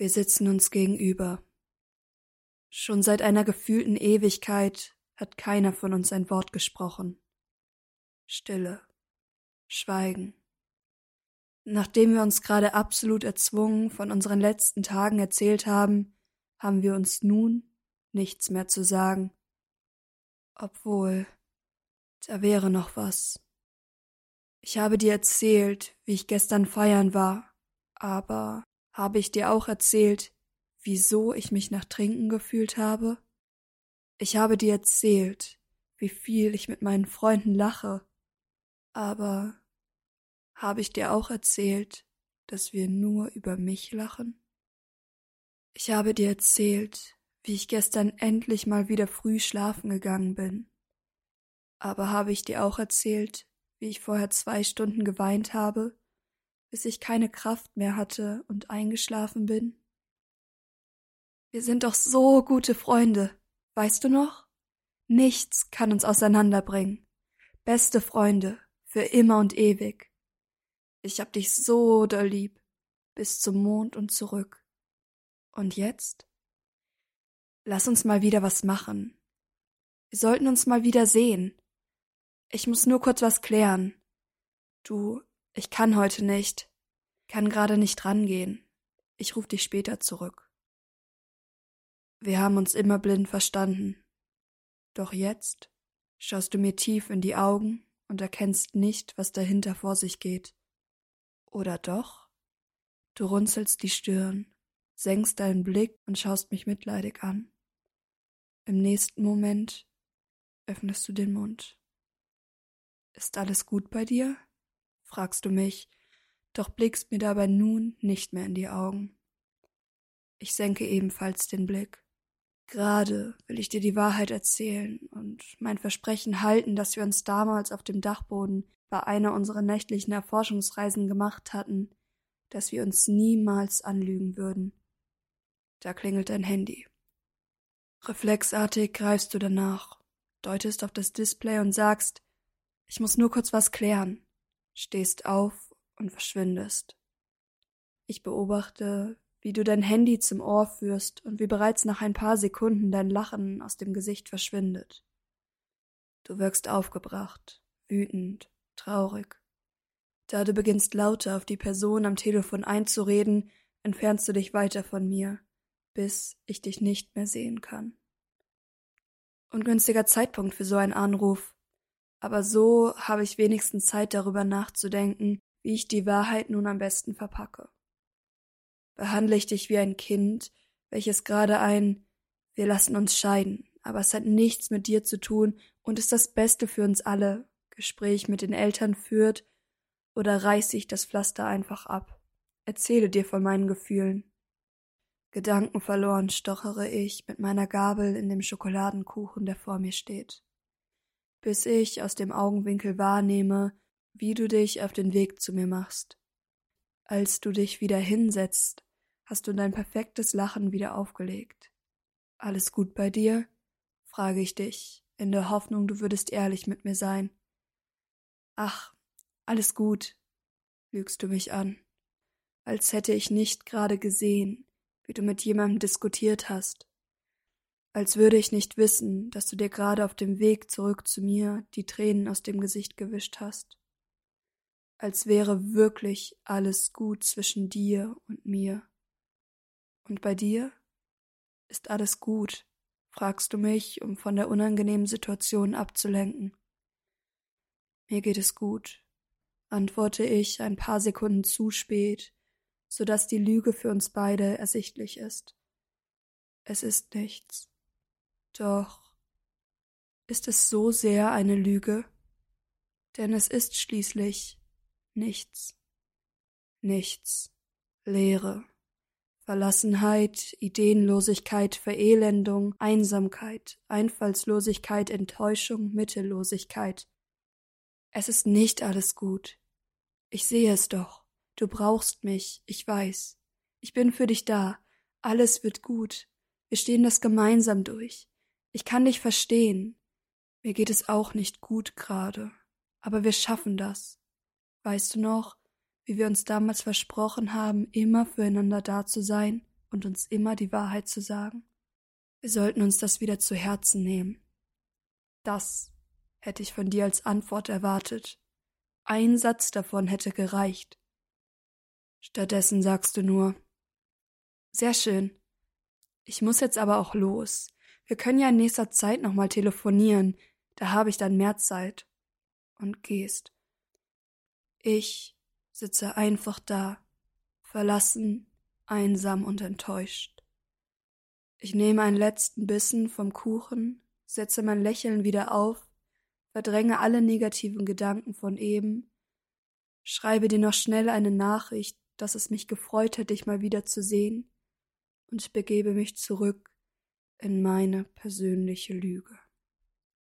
Wir sitzen uns gegenüber. Schon seit einer gefühlten Ewigkeit hat keiner von uns ein Wort gesprochen. Stille. Schweigen. Nachdem wir uns gerade absolut erzwungen von unseren letzten Tagen erzählt haben, haben wir uns nun nichts mehr zu sagen. Obwohl, da wäre noch was. Ich habe dir erzählt, wie ich gestern feiern war, aber habe ich dir auch erzählt, wieso ich mich nach Trinken gefühlt habe? Ich habe dir erzählt, wie viel ich mit meinen Freunden lache, aber habe ich dir auch erzählt, dass wir nur über mich lachen? Ich habe dir erzählt, wie ich gestern endlich mal wieder früh schlafen gegangen bin. Aber habe ich dir auch erzählt, wie ich vorher zwei Stunden geweint habe, bis ich keine Kraft mehr hatte und eingeschlafen bin? Wir sind doch so gute Freunde, weißt du noch? Nichts kann uns auseinanderbringen. Beste Freunde, für immer und ewig. Ich hab dich so doll lieb, bis zum Mond und zurück. Und jetzt? Lass uns mal wieder was machen. Wir sollten uns mal wieder sehen. Ich muss nur kurz was klären. Du, ich kann heute nicht. Kann gerade nicht rangehen. Ich ruf dich später zurück. Wir haben uns immer blind verstanden. Doch jetzt schaust du mir tief in die Augen und erkennst nicht, was dahinter vor sich geht. Oder doch? Du runzelst die Stirn, senkst deinen Blick und schaust mich mitleidig an. Im nächsten Moment öffnest du den Mund. Ist alles gut bei dir? fragst du mich, doch blickst mir dabei nun nicht mehr in die Augen. Ich senke ebenfalls den Blick. Gerade will ich dir die Wahrheit erzählen und mein Versprechen halten, das wir uns damals auf dem Dachboden bei einer unserer nächtlichen Erforschungsreisen gemacht hatten, dass wir uns niemals anlügen würden. Da klingelt dein Handy. Reflexartig greifst du danach, deutest auf das Display und sagst, ich muss nur kurz was klären, stehst auf und verschwindest. Ich beobachte, wie du dein Handy zum Ohr führst und wie bereits nach ein paar Sekunden dein Lachen aus dem Gesicht verschwindet. Du wirkst aufgebracht, wütend, traurig. Da du beginnst lauter auf die Person am Telefon einzureden, entfernst du dich weiter von mir, bis ich dich nicht mehr sehen kann. Ungünstiger Zeitpunkt für so einen Anruf, aber so habe ich wenigstens Zeit darüber nachzudenken, wie ich die Wahrheit nun am besten verpacke. Behandle ich dich wie ein Kind, welches gerade ein Wir lassen uns scheiden, aber es hat nichts mit dir zu tun und ist das Beste für uns alle Gespräch mit den Eltern führt, oder reiße ich das Pflaster einfach ab? Erzähle dir von meinen Gefühlen. Gedankenverloren stochere ich mit meiner Gabel in dem Schokoladenkuchen, der vor mir steht bis ich aus dem Augenwinkel wahrnehme, wie du dich auf den Weg zu mir machst. Als du dich wieder hinsetzt, hast du dein perfektes Lachen wieder aufgelegt. Alles gut bei dir? frage ich dich, in der Hoffnung, du würdest ehrlich mit mir sein. Ach, alles gut, lügst du mich an, als hätte ich nicht gerade gesehen, wie du mit jemandem diskutiert hast als würde ich nicht wissen, dass du dir gerade auf dem Weg zurück zu mir die Tränen aus dem Gesicht gewischt hast. Als wäre wirklich alles gut zwischen dir und mir. Und bei dir? Ist alles gut? fragst du mich, um von der unangenehmen Situation abzulenken. Mir geht es gut, antworte ich ein paar Sekunden zu spät, so dass die Lüge für uns beide ersichtlich ist. Es ist nichts. Doch ist es so sehr eine Lüge? Denn es ist schließlich nichts. Nichts. Leere. Verlassenheit, Ideenlosigkeit, Verelendung, Einsamkeit, Einfallslosigkeit, Enttäuschung, Mittellosigkeit. Es ist nicht alles gut. Ich sehe es doch. Du brauchst mich, ich weiß. Ich bin für dich da. Alles wird gut. Wir stehen das gemeinsam durch. Ich kann dich verstehen. Mir geht es auch nicht gut gerade. Aber wir schaffen das. Weißt du noch, wie wir uns damals versprochen haben, immer füreinander da zu sein? und uns immer die Wahrheit zu sagen? Wir sollten uns das wieder zu Herzen nehmen. Das hätte ich von dir als Antwort erwartet. Ein Satz davon hätte gereicht. Stattdessen sagst du nur Sehr schön. Ich muss jetzt aber auch los. Wir können ja in nächster Zeit nochmal telefonieren, da habe ich dann mehr Zeit. Und gehst. Ich sitze einfach da, verlassen, einsam und enttäuscht. Ich nehme einen letzten Bissen vom Kuchen, setze mein Lächeln wieder auf, verdränge alle negativen Gedanken von eben, schreibe dir noch schnell eine Nachricht, dass es mich gefreut hat, dich mal wieder zu sehen, und begebe mich zurück in meine persönliche Lüge.